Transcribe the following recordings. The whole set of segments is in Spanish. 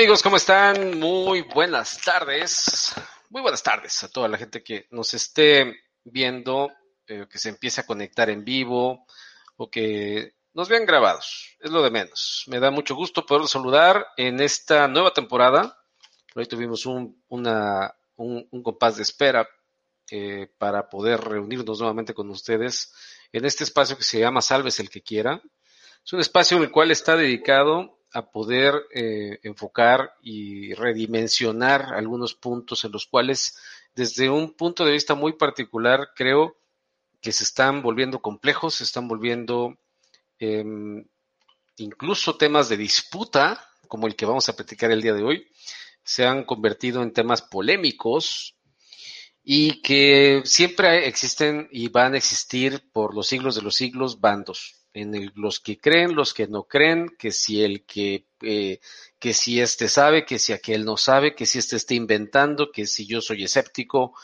amigos? ¿Cómo están? Muy buenas tardes. Muy buenas tardes a toda la gente que nos esté viendo, eh, que se empiece a conectar en vivo o que nos vean grabados. Es lo de menos. Me da mucho gusto poder saludar en esta nueva temporada. Hoy tuvimos un, un compás de espera eh, para poder reunirnos nuevamente con ustedes en este espacio que se llama Salves el que quiera. Es un espacio en el cual está dedicado a poder eh, enfocar y redimensionar algunos puntos en los cuales, desde un punto de vista muy particular, creo que se están volviendo complejos, se están volviendo eh, incluso temas de disputa, como el que vamos a platicar el día de hoy, se han convertido en temas polémicos y que siempre existen y van a existir por los siglos de los siglos bandos en el, los que creen, los que no creen, que si el que, eh, que si este sabe, que si aquel no sabe, que si este está inventando, que si yo soy escéptico,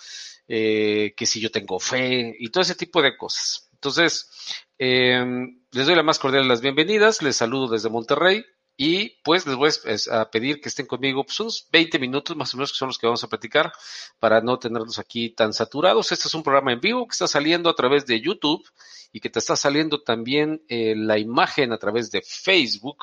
eh, que si yo tengo fe y todo ese tipo de cosas. Entonces, eh, les doy la más cordial de las bienvenidas, les saludo desde Monterrey y pues les voy a pedir que estén conmigo pues unos 20 minutos más o menos que son los que vamos a platicar para no tenerlos aquí tan saturados. Este es un programa en vivo que está saliendo a través de YouTube y que te está saliendo también eh, la imagen a través de Facebook,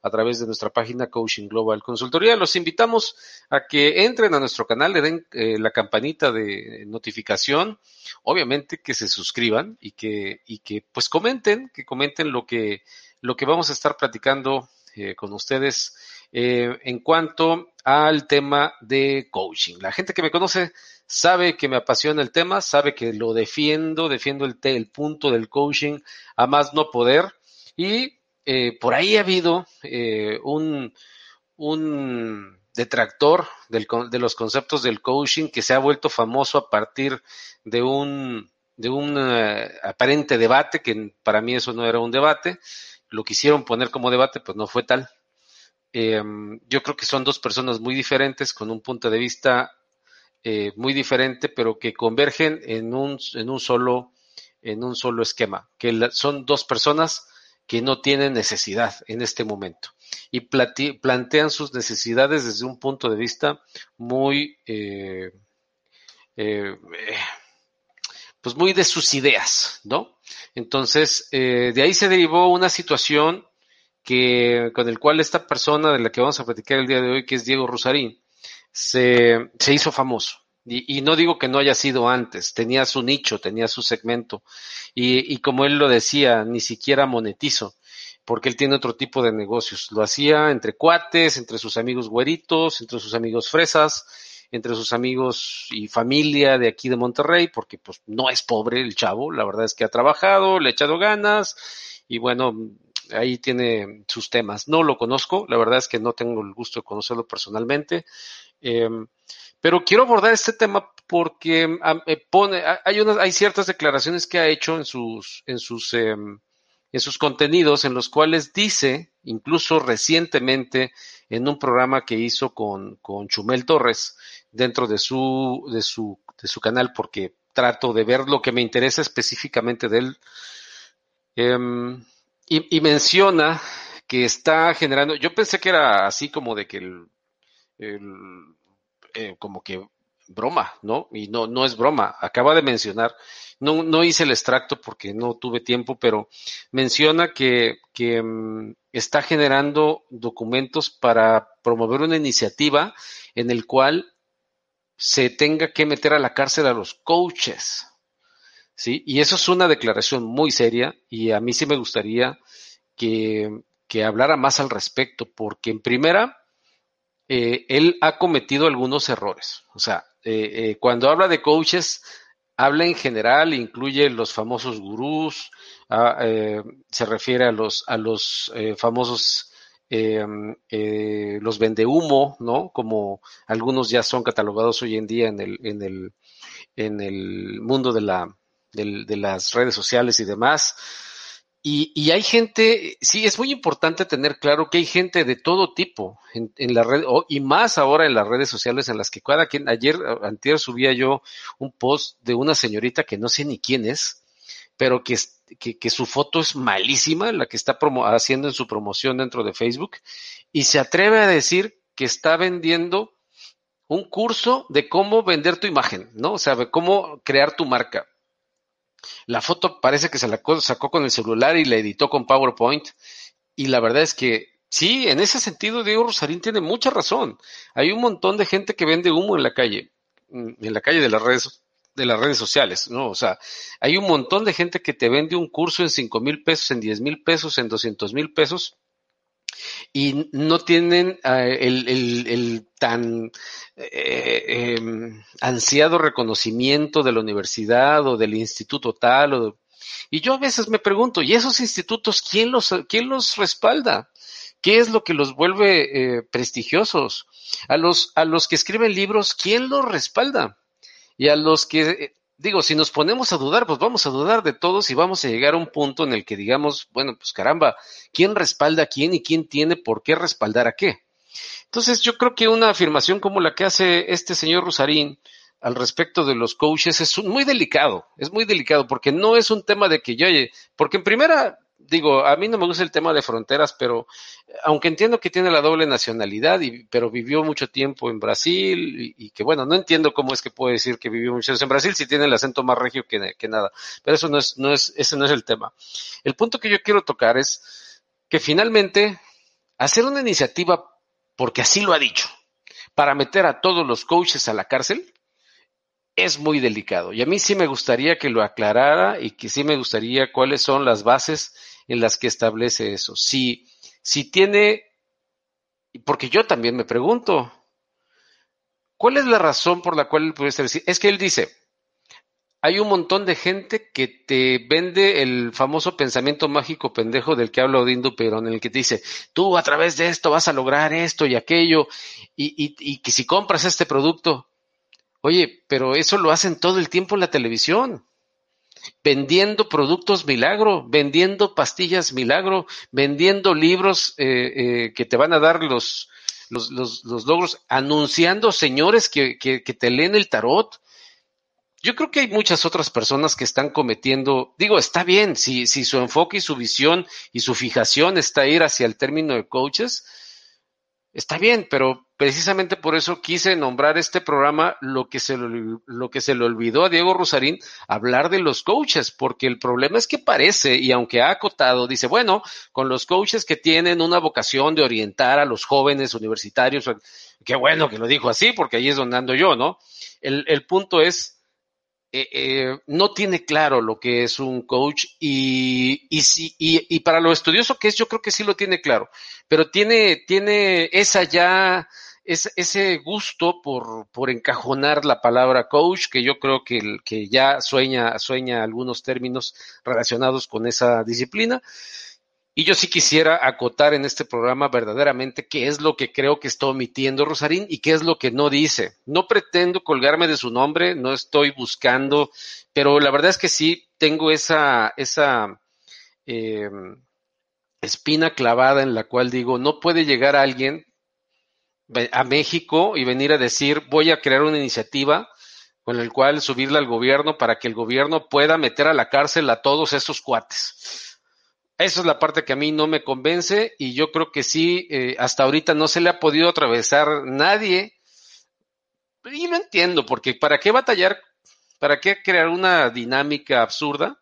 a través de nuestra página Coaching Global Consultoría. Los invitamos a que entren a nuestro canal, le den eh, la campanita de notificación, obviamente que se suscriban y que, y que pues comenten, que comenten lo que, lo que vamos a estar platicando eh, con ustedes eh, en cuanto al tema de coaching. La gente que me conoce sabe que me apasiona el tema, sabe que lo defiendo, defiendo el, el punto del coaching a más no poder y eh, por ahí ha habido eh, un, un detractor del, de los conceptos del coaching que se ha vuelto famoso a partir de un, de un uh, aparente debate, que para mí eso no era un debate, lo quisieron poner como debate, pues no fue tal. Eh, yo creo que son dos personas muy diferentes, con un punto de vista eh, muy diferente, pero que convergen en un, en un solo, en un solo esquema, que son dos personas que no tienen necesidad en este momento y plantean sus necesidades desde un punto de vista muy, eh, eh, pues muy de sus ideas, ¿no? Entonces, eh, de ahí se derivó una situación que, con el cual esta persona de la que vamos a platicar el día de hoy, que es Diego Rosarín, se, se hizo famoso. Y, y, no digo que no haya sido antes, tenía su nicho, tenía su segmento. Y, y como él lo decía, ni siquiera monetizo, porque él tiene otro tipo de negocios. Lo hacía entre cuates, entre sus amigos güeritos, entre sus amigos fresas, entre sus amigos y familia de aquí de Monterrey, porque pues no es pobre el chavo, la verdad es que ha trabajado, le ha echado ganas y bueno, ahí tiene sus temas. No lo conozco, la verdad es que no tengo el gusto de conocerlo personalmente, eh, pero quiero abordar este tema porque eh, pone, hay unas, hay ciertas declaraciones que ha hecho en sus, en sus, en sus contenidos en los cuales dice, incluso recientemente en un programa que hizo con, con Chumel Torres dentro de su, de su, de su canal, porque trato de ver lo que me interesa específicamente de él. Eh, y, menciona que está generando, yo pensé que era así como de que el, el eh, como que broma, ¿no? Y no, no es broma. Acaba de mencionar, no, no hice el extracto porque no tuve tiempo, pero menciona que, que um, está generando documentos para promover una iniciativa en el cual se tenga que meter a la cárcel a los coaches. ¿Sí? Y eso es una declaración muy seria y a mí sí me gustaría que, que hablara más al respecto, porque en primera, eh, él ha cometido algunos errores. O sea, eh, eh, cuando habla de coaches, habla en general, incluye los famosos gurús, ah, eh, se refiere a los, a los eh, famosos, eh, los vendehumo, ¿no? Como algunos ya son catalogados hoy en día en el, en el, en el mundo de, la, de, de las redes sociales y demás. Y, y, hay gente, sí, es muy importante tener claro que hay gente de todo tipo en, en la red, y más ahora en las redes sociales en las que cada quien, ayer, antier subía yo un post de una señorita que no sé ni quién es, pero que, que, que su foto es malísima, la que está promo, haciendo en su promoción dentro de Facebook, y se atreve a decir que está vendiendo un curso de cómo vender tu imagen, ¿no? O sea, cómo crear tu marca. La foto parece que se la sacó con el celular y la editó con PowerPoint. Y la verdad es que sí, en ese sentido Diego Rosarín tiene mucha razón. Hay un montón de gente que vende humo en la calle, mm, en la calle de las redes de las redes sociales, ¿no? O sea, hay un montón de gente que te vende un curso en cinco mil pesos, en diez mil pesos, en doscientos mil pesos y no tienen eh, el, tan eh, em, ansiado reconocimiento de la universidad o del instituto tal. O y yo a veces me pregunto, ¿y esos institutos quién los, quién los respalda? ¿Qué es lo que los vuelve eh, prestigiosos? A los, a los que escriben libros, ¿quién los respalda? Y a los que digo, si nos ponemos a dudar, pues vamos a dudar de todos y vamos a llegar a un punto en el que digamos, bueno, pues caramba, ¿quién respalda a quién y quién tiene por qué respaldar a qué? Entonces yo creo que una afirmación como la que hace este señor Rosarín al respecto de los coaches es muy delicado, es muy delicado porque no es un tema de que yo, porque en primera digo, a mí no me gusta el tema de fronteras, pero aunque entiendo que tiene la doble nacionalidad, y, pero vivió mucho tiempo en Brasil y, que bueno, no entiendo cómo es que puede decir que vivió mucho tiempo en Brasil si tiene el acento más regio que, que nada, pero eso no es, no es, ese no es el tema. El punto que yo quiero tocar es que finalmente hacer una iniciativa, porque así lo ha dicho, para meter a todos los coaches a la cárcel, es muy delicado. Y a mí sí me gustaría que lo aclarara y que sí me gustaría cuáles son las bases en las que establece eso. Si, si tiene, porque yo también me pregunto, ¿cuál es la razón por la cual él puede decir? Es que él dice, hay un montón de gente que te vende el famoso pensamiento mágico pendejo del que habla Odindo Perón, en el que te dice, tú a través de esto vas a lograr esto y aquello, y, y, y que si compras este producto, Oye, pero eso lo hacen todo el tiempo en la televisión. Vendiendo productos milagro, vendiendo pastillas milagro, vendiendo libros eh, eh, que te van a dar los, los, los, logros, anunciando señores que, que, que te leen el tarot. Yo creo que hay muchas otras personas que están cometiendo, digo, está bien, si, si su enfoque y su visión y su fijación está ir hacia el término de coaches, Está bien, pero precisamente por eso quise nombrar este programa lo que se lo que se le olvidó a Diego Rosarín hablar de los coaches, porque el problema es que parece y aunque ha acotado dice, bueno, con los coaches que tienen una vocación de orientar a los jóvenes universitarios, qué bueno que lo dijo así, porque ahí es donde ando yo, ¿no? El, el punto es eh, eh, no tiene claro lo que es un coach y, y, y, y, para lo estudioso que es, yo creo que sí lo tiene claro, pero tiene, tiene esa ya, es, ese gusto por, por encajonar la palabra coach, que yo creo que, que ya sueña, sueña algunos términos relacionados con esa disciplina. Y yo sí quisiera acotar en este programa verdaderamente qué es lo que creo que está omitiendo Rosarín y qué es lo que no dice. No pretendo colgarme de su nombre, no estoy buscando, pero la verdad es que sí tengo esa, esa eh, espina clavada en la cual digo, no puede llegar alguien a México y venir a decir, voy a crear una iniciativa con el cual subirle al gobierno para que el gobierno pueda meter a la cárcel a todos esos cuates esa es la parte que a mí no me convence y yo creo que sí, eh, hasta ahorita no se le ha podido atravesar nadie. Y lo entiendo, porque ¿para qué batallar? ¿Para qué crear una dinámica absurda?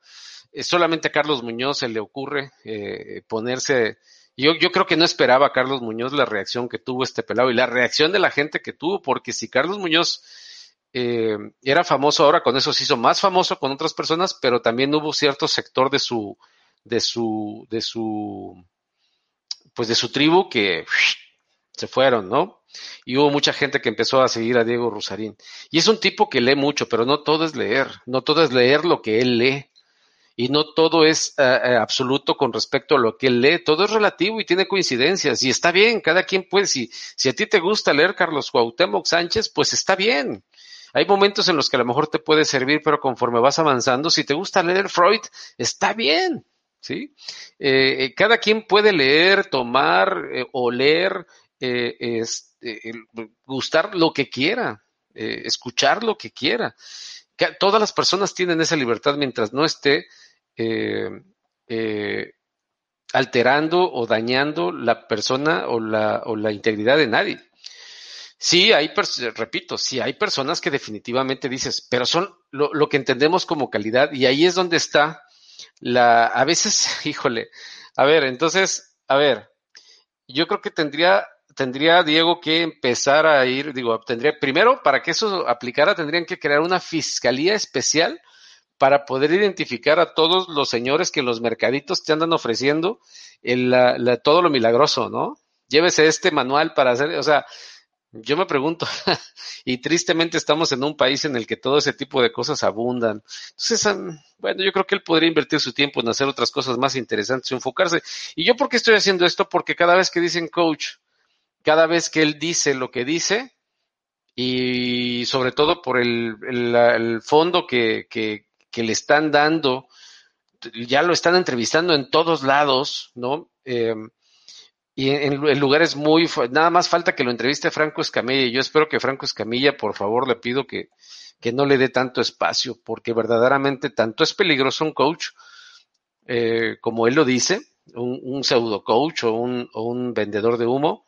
Eh, solamente a Carlos Muñoz se le ocurre eh, ponerse... Yo, yo creo que no esperaba a Carlos Muñoz la reacción que tuvo este pelado y la reacción de la gente que tuvo, porque si Carlos Muñoz era famoso ahora, con eso se hizo más famoso con otras personas, pero también hubo cierto sector de su de su, de su, pues de su tribu que se fueron, ¿no? Y hubo mucha gente que empezó a seguir a Diego Rosarín. Y es un tipo que lee mucho, pero no todo es leer, no todo es leer lo que él lee. Y no todo es eh, eh, absoluto con respecto a lo que él lee, todo es relativo y tiene coincidencias. Y está bien, cada quien puede, si, si a ti te gusta leer Carlos Cuauhtémoc Sánchez, pues está bien. Hay momentos en los que a lo mejor te puede servir, pero conforme vas avanzando, si te gusta leer Freud, está bien. ¿Sí? Eh, eh, cada quien puede leer, tomar, eh, oler, este, gustar lo que quiera, escuchar lo que quiera. todas las personas tienen esa libertad mientras no esté alterando o dañando la persona o la, o la integridad de nadie. Sí, hay, repito, sí, hay personas que definitivamente dices, pero son lo, lo, que entendemos como calidad y ahí es donde está la, a veces, híjole, a ver, entonces, a ver, yo creo que tendría, tendría Diego que empezar a ir, digo, tendría, primero, para que eso aplicara, tendrían que crear una fiscalía especial para poder identificar a todos los señores que los mercaditos te andan ofreciendo el, la, todo lo milagroso, ¿no? Llévese este manual para hacer, o sea, yo me pregunto, y tristemente estamos en un país en el que todo ese tipo de cosas abundan. Entonces, bueno, yo creo que él podría invertir su tiempo en hacer otras cosas más interesantes, enfocarse. ¿Y yo por qué estoy haciendo esto? Porque cada vez que dicen coach, cada vez que él dice lo que dice, y sobre todo por el, el, fondo que, que, que, le están dando, ya lo están entrevistando en todos lados, ¿no? Eh, y en, lugares muy, nada más falta que lo entreviste Franco Escamilla y yo espero que Franco Escamilla, por favor, le pido que, que no le dé tanto espacio, porque verdaderamente tanto es peligroso un coach, eh, como él lo dice, un, pseudo coach o un, o un, vendedor de humo,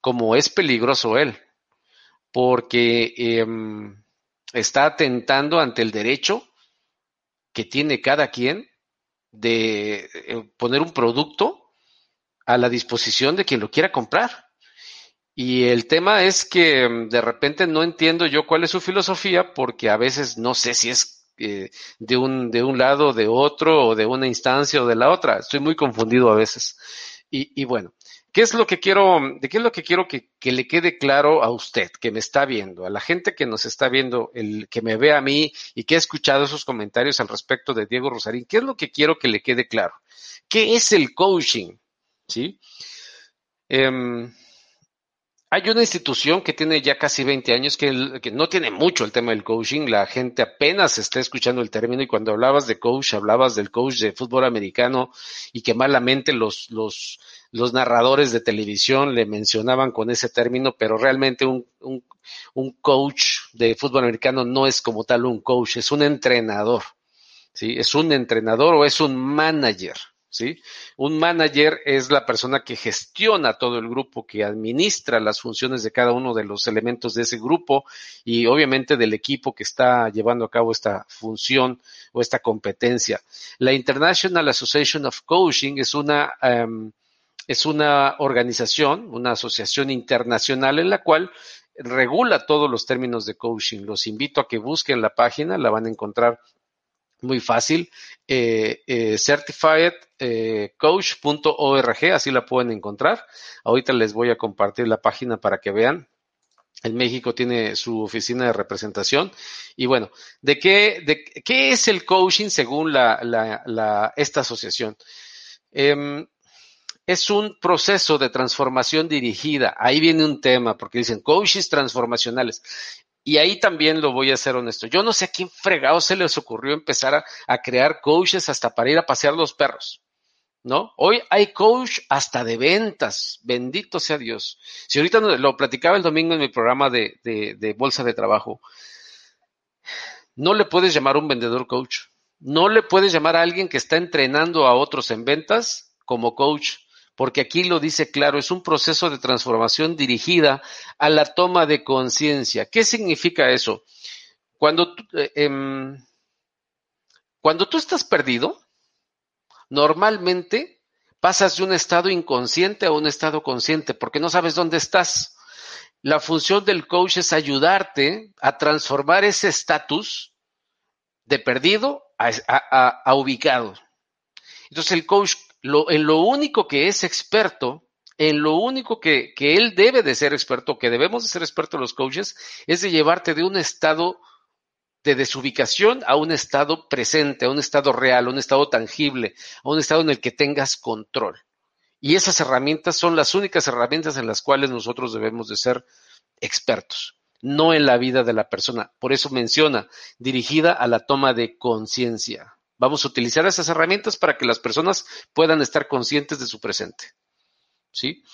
como es peligroso él, porque eh, está atentando ante el derecho que tiene cada quien de eh, poner un producto a la disposición de quien lo quiera comprar. Y el tema es que mm, de repente no entiendo yo cuál es su filosofía porque a veces no sé si es eh, de, un, de un lado, de otro, o de una instancia o de la otra. Estoy muy confundido a veces. Y, y bueno, ¿qué es lo que quiero, de qué es lo que quiero que, que, le quede claro a usted, que me está viendo, a la gente que nos está viendo, el que me ve a mí y que ha escuchado esos comentarios al respecto de Diego Rosarín? ¿Qué es lo que quiero que le quede claro? ¿Qué es el coaching? ¿Sí? Em, hay una institución que tiene ya casi 20 años que, no tiene mucho el tema del coaching. La gente apenas está escuchando el término y cuando hablabas de coach, hablabas del coach de fútbol americano y que malamente los, los, los narradores de televisión le mencionaban con ese término, pero realmente un, un, un coach de fútbol americano no es como tal un coach, es un entrenador. ¿sí? Es un entrenador o es un manager. ¿Sí? Un manager es la persona que gestiona todo el grupo, que administra las funciones de cada uno de los elementos de ese grupo y obviamente del equipo que está llevando a cabo esta función o esta competencia. La International Association of Coaching es una, um, es una organización, una asociación internacional en la cual regula todos los términos de coaching. Los invito a que busquen la página, la van a encontrar muy fácil, eh, eh, certifiedcoach.org, eh, así la pueden encontrar. Ahorita les voy a compartir la página para que vean. En México tiene su oficina de representación. Y bueno, ¿de qué, de, qué es el coaching según la, la, esta asociación? Eh, es un proceso de transformación dirigida. Ahí viene un tema, porque dicen coaches transformacionales. Y ahí también lo voy a ser honesto. Yo no sé a quién fregado se les ocurrió empezar a, crear coaches hasta para ir a pasear los perros. ¿No? Hoy hay coach hasta de ventas. Bendito sea Dios. Si ahorita lo platicaba el domingo en mi programa de, de, de bolsa de trabajo, no le puedes llamar un vendedor coach. No le puedes llamar a alguien que está entrenando a otros en ventas como coach porque aquí lo dice claro, es un proceso de transformación dirigida a la toma de conciencia. ¿Qué significa eso? Cuando, eh, eh, cuando tú estás perdido, normalmente pasas de un estado inconsciente a un estado consciente, porque no sabes dónde estás. La función del coach es ayudarte a transformar ese estatus de perdido a ubicado. Entonces el coach lo, en lo único que es experto, en lo único que, que él debe de ser experto, que debemos de ser expertos los coaches, es de llevarte de un estado de desubicación a un estado presente, a un estado real, a un estado tangible, a un estado en el que tengas control. Y esas herramientas son las únicas herramientas en las cuales nosotros debemos de ser expertos, no en la vida de la persona. Por eso menciona, dirigida a la toma de conciencia. Vamos a utilizar esas herramientas para que las personas puedan estar conscientes de su presente. ¿Sí?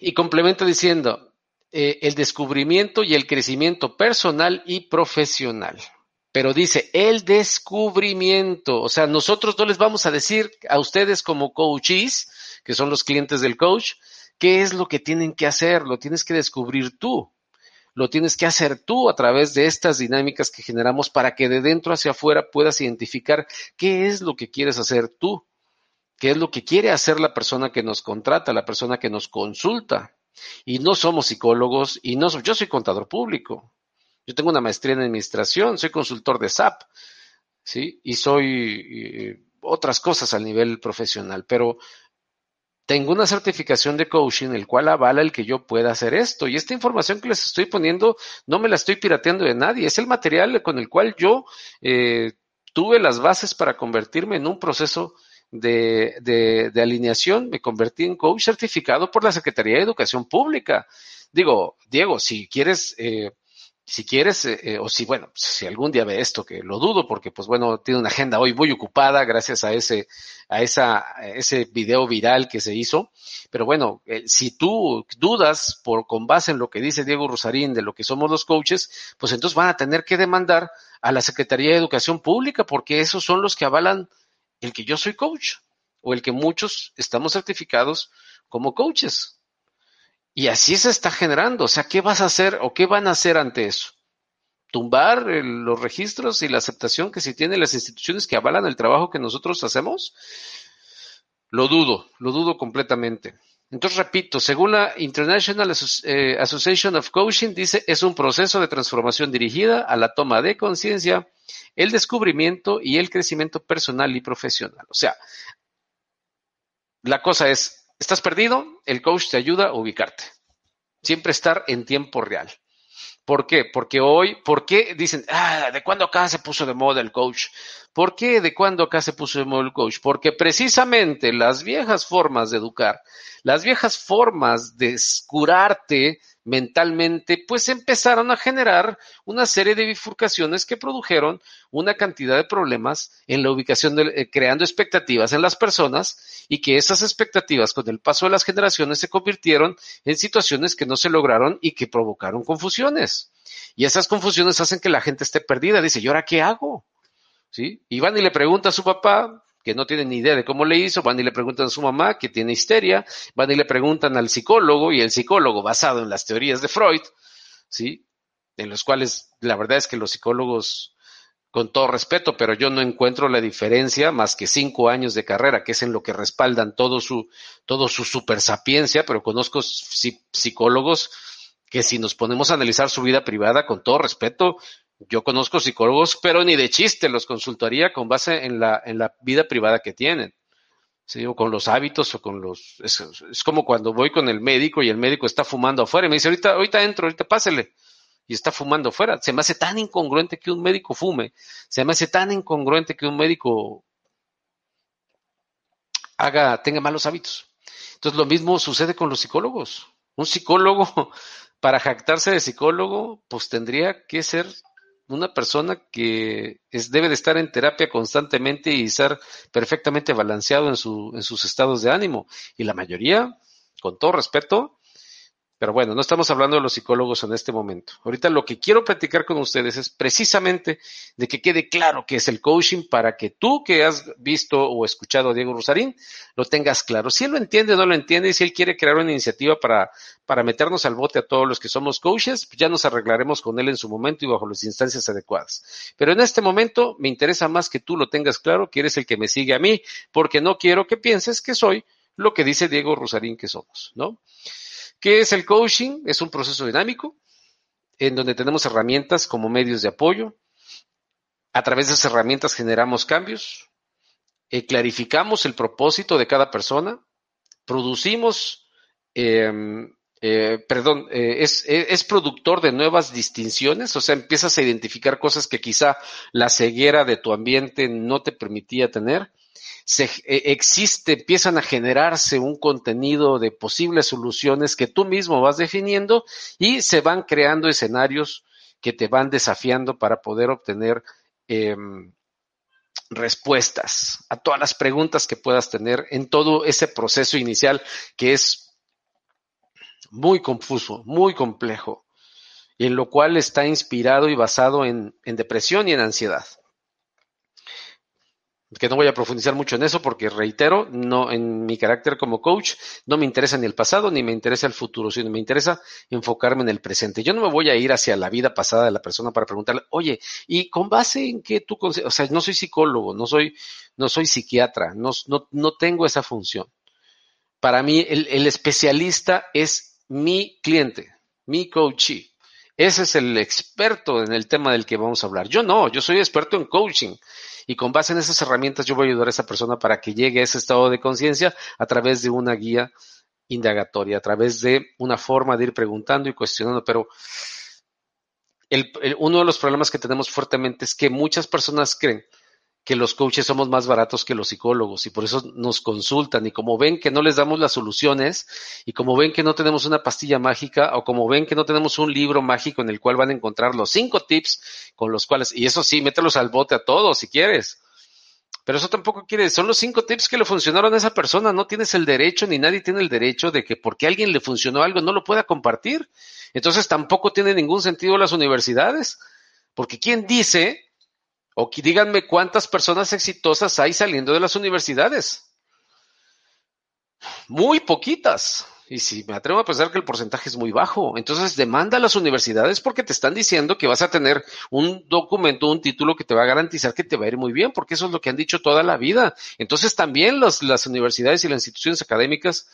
Y complemento diciendo, eh, el descubrimiento y el crecimiento personal y profesional. Pero dice, el descubrimiento, o sea, nosotros no les vamos a decir a ustedes como coaches, que son los clientes del coach, ¿Qué es lo que tienen que hacer? Lo tienes que descubrir tú. Lo tienes que hacer tú a través de estas dinámicas que generamos para que de dentro hacia afuera puedas identificar qué es lo que quieres hacer tú, qué es lo que quiere hacer la persona que nos contrata, la persona que nos consulta. Y no somos psicólogos y no yo soy contador público. Yo tengo una maestría en administración, soy consultor de SAP, ¿sí? Y soy eh, otras cosas a nivel profesional, pero tengo una certificación de coaching, el cual avala el que yo pueda hacer esto. Y esta información que les estoy poniendo no me la estoy pirateando de nadie. Es el material con el cual yo eh, tuve las bases para convertirme en un proceso de, de, alineación. Me convertí en coach certificado por la Secretaría de Educación Pública. Digo, Diego, si quieres eh, si quieres, eh, eh, o si, bueno, si algún día ve esto, que lo dudo, porque pues bueno, tiene una agenda hoy muy ocupada gracias a ese, a esa, ese video viral que se hizo. Pero bueno, eh, si tú dudas por, con base en lo que dice Diego Rosarín de lo que somos los coaches, pues entonces van a tener que demandar a la Secretaría de Educación Pública, porque esos son los que avalan el que yo soy coach, o el que muchos estamos certificados como coaches. Y así se está generando. O sea, ¿qué vas a hacer o qué van a hacer ante eso? ¿Tumbar los registros y la aceptación que si tienen las instituciones que avalan el trabajo que nosotros hacemos? Lo dudo, lo dudo completamente. Entonces, repito, según la International eh, Association of Coaching, dice, es un proceso de transformación dirigida a la toma de conciencia, el descubrimiento y el crecimiento personal y profesional. O sea, la cosa es, ¿Estás perdido? El coach te ayuda a ubicarte. Siempre estar en tiempo real. ¿Por qué? Porque hoy, ¿por qué dicen, ah, ¿de cuándo acá se puso de moda el coach? ¿Por qué de cuándo acá se puso de moda el coach? Porque precisamente las viejas formas de educar, las viejas formas de curarte mentalmente, pues empezaron a generar una serie de bifurcaciones que produjeron una cantidad de problemas en la ubicación, de, eh, creando expectativas en las personas y que esas expectativas con el paso de las generaciones se convirtieron en situaciones que no se lograron y que provocaron confusiones. Y esas confusiones hacen que la gente esté perdida. Dice, ¿y ahora qué hago? ¿Sí? Y van y le pregunta a su papá, que no tienen ni idea de cómo le hizo, van y le preguntan a su mamá que tiene histeria, van y le preguntan al psicólogo y el psicólogo basado en las teorías de Freud, ¿sí? En los cuales la verdad es que los psicólogos, con todo respeto, pero yo no encuentro la diferencia más que cinco años de carrera, que es en lo que respaldan todo su, todo su super sapiencia, pero conozco psicólogos que si nos ponemos a analizar su vida privada, con todo respeto, yo conozco psicólogos, pero ni de chiste los consultaría con base en la, en la vida privada que tienen. ¿sí? O con los hábitos o con los... Es, como cuando voy con el médico y el médico está fumando afuera y me dice, ahorita, ahorita entro, ahorita pásele. Y está fumando afuera. Se me hace tan incongruente que un médico fume. Se me hace tan incongruente que un médico haga, tenga malos hábitos. Entonces lo mismo sucede con los psicólogos. Un psicólogo, para jactarse de psicólogo, pues tendría que ser una persona que es, debe de estar en terapia constantemente y ser perfectamente balanceado en, su, en sus estados de ánimo. Y la mayoría, con todo respeto, pero bueno, no estamos hablando de los psicólogos en este momento. Ahorita lo que quiero platicar con ustedes es precisamente de que quede claro qué es el coaching para que tú que has visto o escuchado a Diego Rosarín lo tengas claro. Si él lo entiende o no lo entiende y si él quiere crear una iniciativa para, para meternos al bote a todos los que somos coaches, pues ya nos arreglaremos con él en su momento y bajo las instancias adecuadas. Pero en este momento me interesa más que tú lo tengas claro, que eres el que me sigue a mí, porque no quiero que pienses que soy lo que dice Diego Rosarín que somos, ¿no? ¿Qué es el coaching? Es un proceso dinámico en donde tenemos herramientas como medios de apoyo. A través de esas herramientas generamos cambios, eh, clarificamos el propósito de cada persona, producimos, em, eh, perdón, eh, es, es, productor de nuevas distinciones, o sea, empiezas a identificar cosas que quizá la ceguera de tu ambiente no te permitía tener se, eh, existe, empiezan a generarse un contenido de posibles soluciones que tú mismo vas definiendo y se van creando escenarios que te van desafiando para poder obtener em, respuestas a todas las preguntas que puedas tener en todo ese proceso inicial que es muy confuso, muy complejo, en lo cual está inspirado y basado en depresión y en ansiedad. Que no voy a profundizar mucho en eso porque reitero, no en mi carácter como coach no me interesa ni el pasado ni me interesa el futuro, sino me interesa enfocarme en el presente. Yo no me voy a ir hacia la vida pasada de la persona para preguntarle, "Oye, ¿y con base en qué tú, o sea, no soy psicólogo, no soy no soy psiquiatra, no no, no tengo esa función. Para mí el, el especialista es mi cliente, mi coachee. Ese es el experto en el tema del que vamos a hablar. Yo no, yo soy experto en coaching y con base en esas herramientas yo voy a ayudar a esa persona para que llegue a ese estado de conciencia a través de una guía indagatoria, a través de una forma de ir preguntando y cuestionando. Pero uno de los problemas que tenemos fuertemente es que muchas personas creen que los coaches somos más baratos que los psicólogos y por eso nos consultan y como ven que no les damos las soluciones y como ven que no tenemos una pastilla mágica o como ven que no tenemos un libro mágico en el cual van a encontrar los cinco tips con los cuales, y eso sí, mételos al bote a todos si quieres. Pero eso tampoco quiere, son los cinco tips que le funcionaron a esa persona, no tienes el derecho ni nadie tiene el derecho de que porque a alguien le funcionó algo no lo pueda compartir. Entonces tampoco tiene ningún sentido las universidades, porque ¿quién dice o díganme cuántas personas exitosas hay saliendo de las universidades. Muy poquitas. Y si me atrevo a pensar que el porcentaje es muy bajo, entonces demanda a las universidades porque te están diciendo que vas a tener un documento, un título que te va a garantizar que te va a ir muy bien, porque eso es lo que han dicho toda la vida. Entonces también las universidades y las instituciones académicas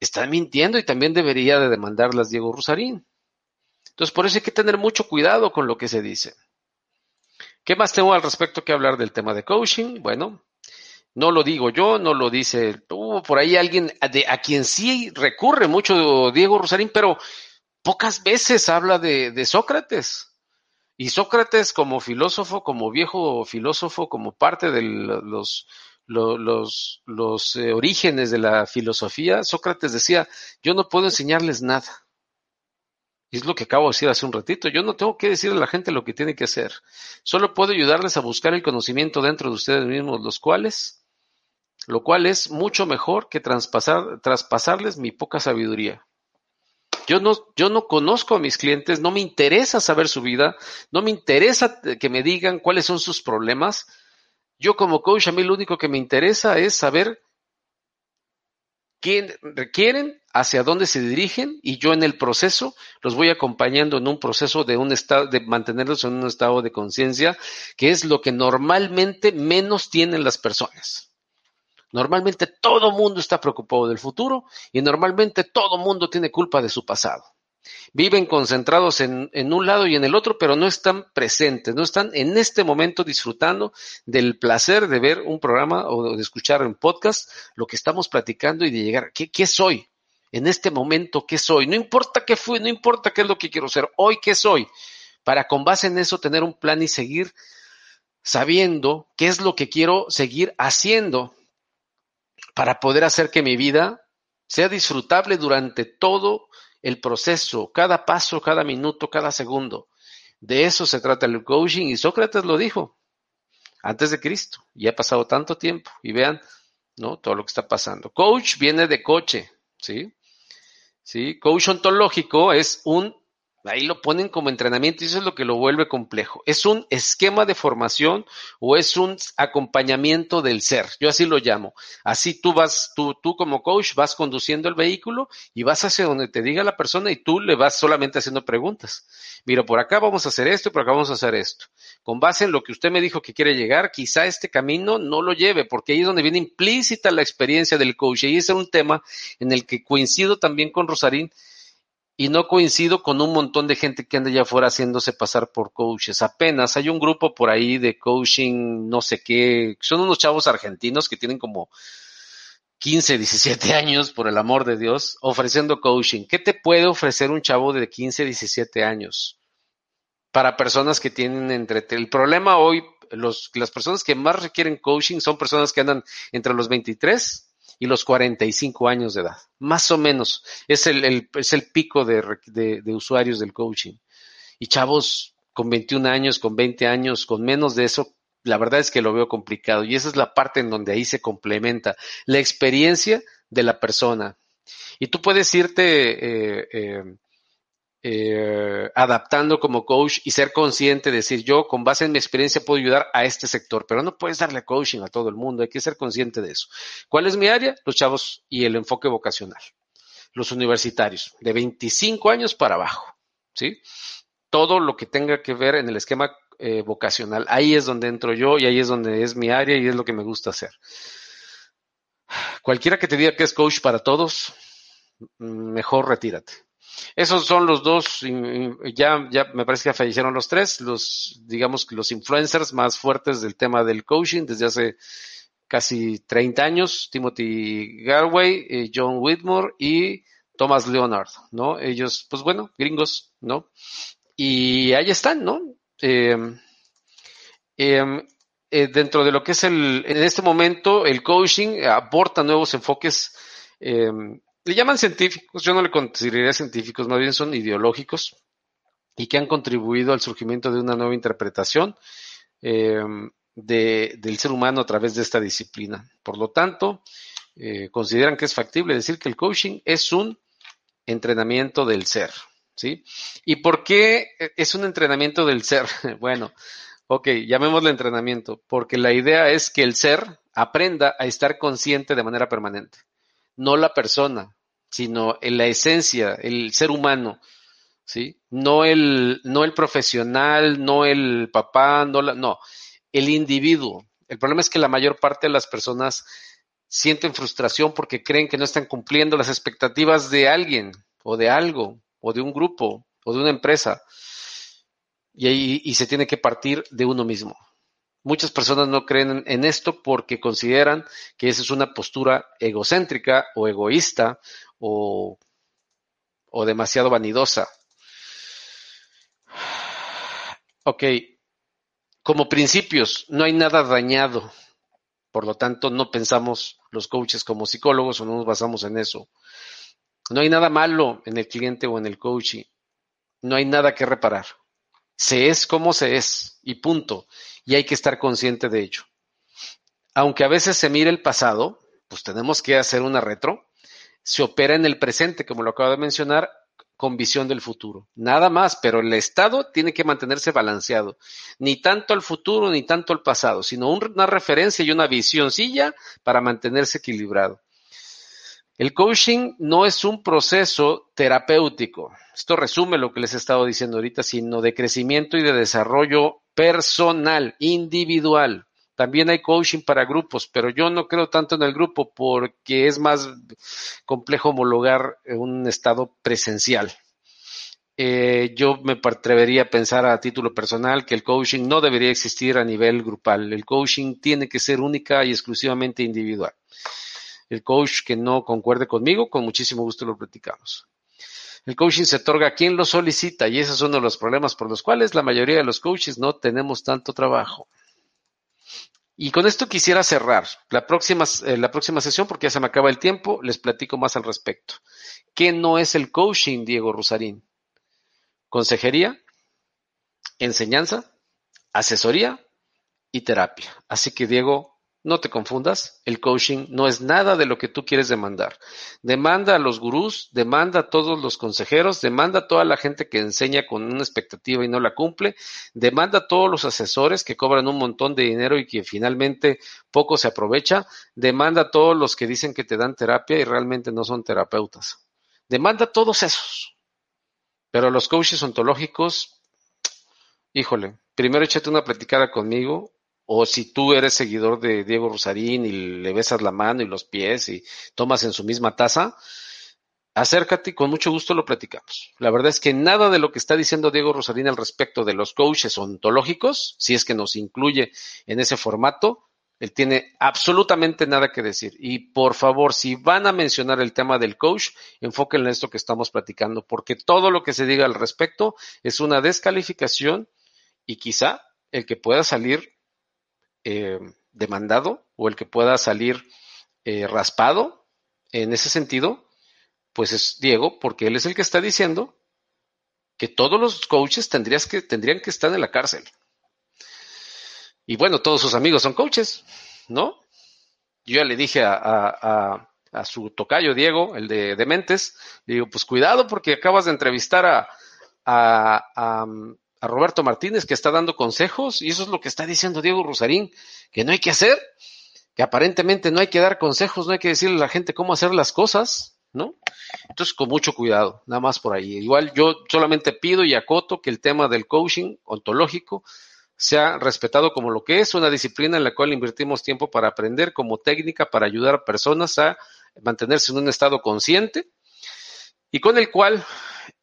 están mintiendo y también debería de demandarlas Diego Rusarín. Entonces por eso hay que tener mucho cuidado con lo que se dice. ¿Qué más tengo al respecto que hablar del tema de coaching? Bueno, no lo digo yo, no lo dice uh, por ahí alguien a quien sí recurre mucho Diego Rosarín, pero pocas veces habla de, Sócrates. Y Sócrates como filósofo, como viejo filósofo, como parte de los, eh, orígenes de la filosofía, Sócrates decía, yo no puedo enseñarles nada. Y es lo que acabo de decir hace un ratito. Yo no tengo que decirle a la gente lo que tiene que hacer. Solo puedo ayudarles a buscar el conocimiento dentro de ustedes mismos, los cuales, lo cual es mucho mejor que traspasar, traspasarles mi poca sabiduría. Yo no, yo no conozco a mis clientes, no me interesa saber su vida, no me interesa que me digan cuáles son sus problemas. Yo como coach a mí lo único que me interesa es saber quién requieren, hacia dónde se dirigen y yo en el proceso los voy acompañando en un proceso de un estado de mantenerlos en un estado de conciencia, que es lo que normalmente menos tienen las personas. Normalmente todo mundo está preocupado del futuro y normalmente todo mundo tiene culpa de su pasado. Viven concentrados en, un lado y en el otro, pero no están presentes, no están en este momento disfrutando del placer de ver un programa o de escuchar un podcast lo que estamos platicando y de llegar, ¿qué, qué soy? En este momento, ¿qué soy? No importa qué fui, no importa qué es lo que quiero ser, hoy qué soy, para con base en eso tener un plan y seguir sabiendo qué es lo que quiero seguir haciendo para poder hacer que mi vida sea disfrutable durante todo el proceso, cada paso, cada minuto, cada segundo. De eso se trata el coaching y Sócrates lo dijo antes de Cristo y ha pasado tanto tiempo y vean, ¿no? Todo lo que está pasando. Coach viene de coche, ¿sí? Sí, coach ontológico es un Ahí lo ponen como entrenamiento y eso es lo que lo vuelve complejo. Es un esquema de formación o es un acompañamiento del ser. Yo así lo llamo. Así tú vas, tú, tú como coach vas conduciendo el vehículo y vas hacia donde te diga la persona y tú le vas solamente haciendo preguntas. Mira, por acá vamos a hacer esto y por acá vamos a hacer esto. Con base en lo que usted me dijo que quiere llegar, quizá este camino no lo lleve porque ahí es donde viene implícita la experiencia del coach. Y ese es un tema en el que coincido también con Rosarín y no coincido con un montón de gente que anda allá afuera haciéndose pasar por coaches. Apenas hay un grupo por ahí de coaching, no sé qué, son unos chavos argentinos que tienen como 15, 17 años, por el amor de Dios, ofreciendo coaching. ¿Qué te puede ofrecer un chavo de 15, 17 años? Para personas que tienen entre... El problema hoy, las personas que más requieren coaching son personas que andan entre los 23 y los 45 años de edad. Más o menos es el, es el pico de, de, usuarios del coaching. Y chavos con 21 años, con 20 años, con menos de eso, la verdad es que lo veo complicado. Y esa es la parte en donde ahí se complementa la experiencia de la persona. Y tú puedes irte eh, eh, eh, adaptando como coach y ser consciente de decir yo con base en mi experiencia puedo ayudar a este sector, pero no puedes darle coaching a todo el mundo, hay que ser consciente de eso. ¿Cuál es mi área? Los chavos y el enfoque vocacional. Los universitarios, de 25 años para abajo, ¿sí? Todo lo que tenga que ver en el esquema eh, vocacional. Ahí es donde entro yo y ahí es donde es mi área y es lo que me gusta hacer. Cualquiera que te diga que es coach para todos, mejor retírate. Esos son los dos, ya, ya me parece que fallecieron los tres, los, digamos que los influencers más fuertes del tema del coaching desde hace casi 30 años, Timothy Garway, eh, John Whitmore y Thomas Leonard, ¿no? Ellos, pues bueno, gringos, ¿no? Y ahí están, ¿no? Em, em, eh, dentro de lo que es el, en este momento, el coaching aporta nuevos enfoques em, le llaman científicos, yo no le consideraría científicos, más bien son ideológicos y que han contribuido al surgimiento de una nueva interpretación eh, del ser humano a través de esta disciplina. Por lo tanto, eh, consideran que es factible decir que el coaching es un entrenamiento del ser. ¿Sí? ¿Y por qué es un entrenamiento del ser? Bueno, ok, llamémosle entrenamiento, porque la idea es que el ser aprenda a estar consciente de manera permanente no la persona, sino en la esencia, el ser humano, ¿sí? No el, no el profesional, no el papá, no, la, no, el individuo. El problema es que la mayor parte de las personas sienten frustración porque creen que no están cumpliendo las expectativas de alguien o de algo o de un grupo o de una empresa. Y, ahí, y se tiene que partir de uno mismo. Muchas personas no creen en esto porque consideran que esa es una postura egocéntrica o egoísta o, o demasiado vanidosa. Ok, como principios, no hay nada dañado. Por lo tanto, no pensamos los coaches como psicólogos o no nos basamos en eso. No hay nada malo en el cliente o en el coaching. No hay nada que reparar. Se es como se es y punto y hay que estar consciente de ello. Aunque a veces se mire el pasado, pues tenemos que hacer una retro, se opera en el presente, como lo acabo de mencionar, con visión del futuro. Nada más, pero el estado tiene que mantenerse balanceado. Ni tanto al futuro ni tanto al pasado, sino una referencia y una visioncilla para mantenerse equilibrado. El coaching no es un proceso terapéutico. Esto resume lo que les he estado diciendo ahorita, sino de crecimiento y de desarrollo personal, individual. También hay coaching para grupos, pero yo no creo tanto en el grupo porque es más complejo homologar un estado presencial. Eh, yo me atrevería a pensar a título personal que el coaching no debería existir a nivel grupal. El coaching tiene que ser única y exclusivamente individual. El coach que no concuerde conmigo, con muchísimo gusto lo platicamos. El coaching se otorga a quien lo solicita y ese es uno de los problemas por los cuales la mayoría de los coaches no tenemos tanto trabajo. Y con esto quisiera cerrar la próxima, eh, la próxima sesión, porque ya se me acaba el tiempo, les platico más al respecto. ¿Qué no es el coaching, Diego Rusarín? Consejería, enseñanza, asesoría y terapia. Así que, Diego, no te confundas, el coaching no es nada de lo que tú quieres demandar. Demanda a los gurús, demanda a todos los consejeros, demanda a toda la gente que enseña con una expectativa y no la cumple, demanda a todos los asesores que cobran un montón de dinero y que finalmente poco se aprovecha, demanda a todos los que dicen que te dan terapia y realmente no son terapeutas. Demanda a todos esos. Pero los coaches ontológicos, híjole, primero échate una platicada conmigo, o si tú eres seguidor de Diego Rosarín y le besas la mano y los pies y tomas en su misma taza, acércate y con mucho gusto lo platicamos. La verdad es que nada de lo que está diciendo Diego Rosarín al respecto de los coaches ontológicos, si es que nos incluye en ese formato, él tiene absolutamente nada que decir. Y por favor, si van a mencionar el tema del coach, enfóquenlo en esto que estamos platicando, porque todo lo que se diga al respecto es una descalificación y quizá el que pueda salir eh, demandado o el que pueda salir eh, raspado en ese sentido, pues es Diego, porque él es el que está diciendo que todos los coaches tendrías que, tendrían que estar en la cárcel. Y bueno, todos sus amigos son coaches, ¿no? Yo ya le dije a, a, su tocayo Diego, el de Dementes, digo, pues cuidado porque acabas de entrevistar a, a, a, a Roberto Martínez que está dando consejos y eso es lo que está diciendo Diego Rosarín, que no hay que hacer, que aparentemente no hay que dar consejos, no hay que decirle a la gente cómo hacer las cosas, ¿no? Entonces, con mucho cuidado, nada más por ahí. Igual yo solamente pido y acoto que el tema del coaching ontológico sea respetado como lo que es una disciplina en la cual invertimos tiempo para aprender como técnica para ayudar a personas a mantenerse en un estado consciente y con el cual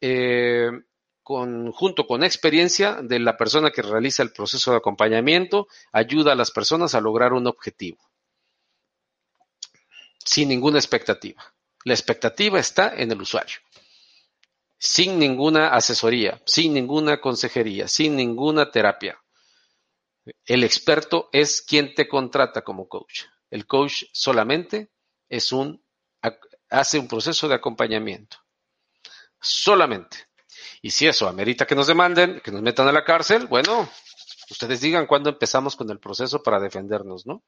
eh, con, junto con experiencia de la persona que realiza el proceso de acompañamiento, ayuda a las personas a lograr un objetivo. Sin ninguna expectativa. La expectativa está en el usuario. Sin ninguna asesoría, sin ninguna consejería, sin ninguna terapia. El experto es quien te contrata como coach. El coach solamente es un, hace un proceso de acompañamiento. Solamente. Y si eso amerita que nos demanden, que nos metan a la cárcel, bueno, ustedes digan cuándo empezamos con el proceso para defendernos, ¿no?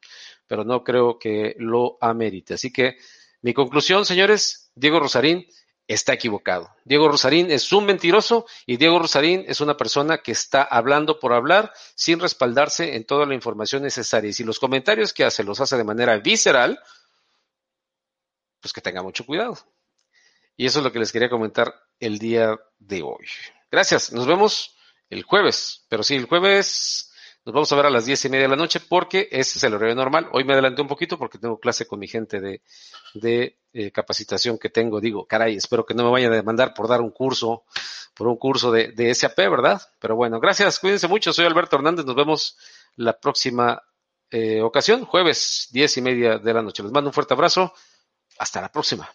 Pero no creo que lo amerite. Así que mi conclusión, señores, Diego Rosarín está equivocado. Diego Rosarín es un mentiroso y Diego Rosarín es una persona que está hablando por hablar sin respaldarse en toda la información necesaria. Y si los comentarios que hace los hace de manera visceral, pues que tenga mucho cuidado. Y eso es lo que les quería comentar el día de hoy. Gracias, nos vemos el jueves, pero sí, el jueves nos vamos a ver a las diez y media de la noche porque ese es el horario normal. Hoy me adelanté un poquito porque tengo clase con mi gente de, eh, capacitación que tengo. Digo, caray, espero que no me vayan a demandar por dar un curso, por un curso de, de SAP, ¿verdad? Pero bueno, gracias, cuídense mucho. Soy Alberto Hernández, nos vemos la próxima eh, ocasión, jueves, diez y media de la noche. Les mando un fuerte abrazo. Hasta la próxima.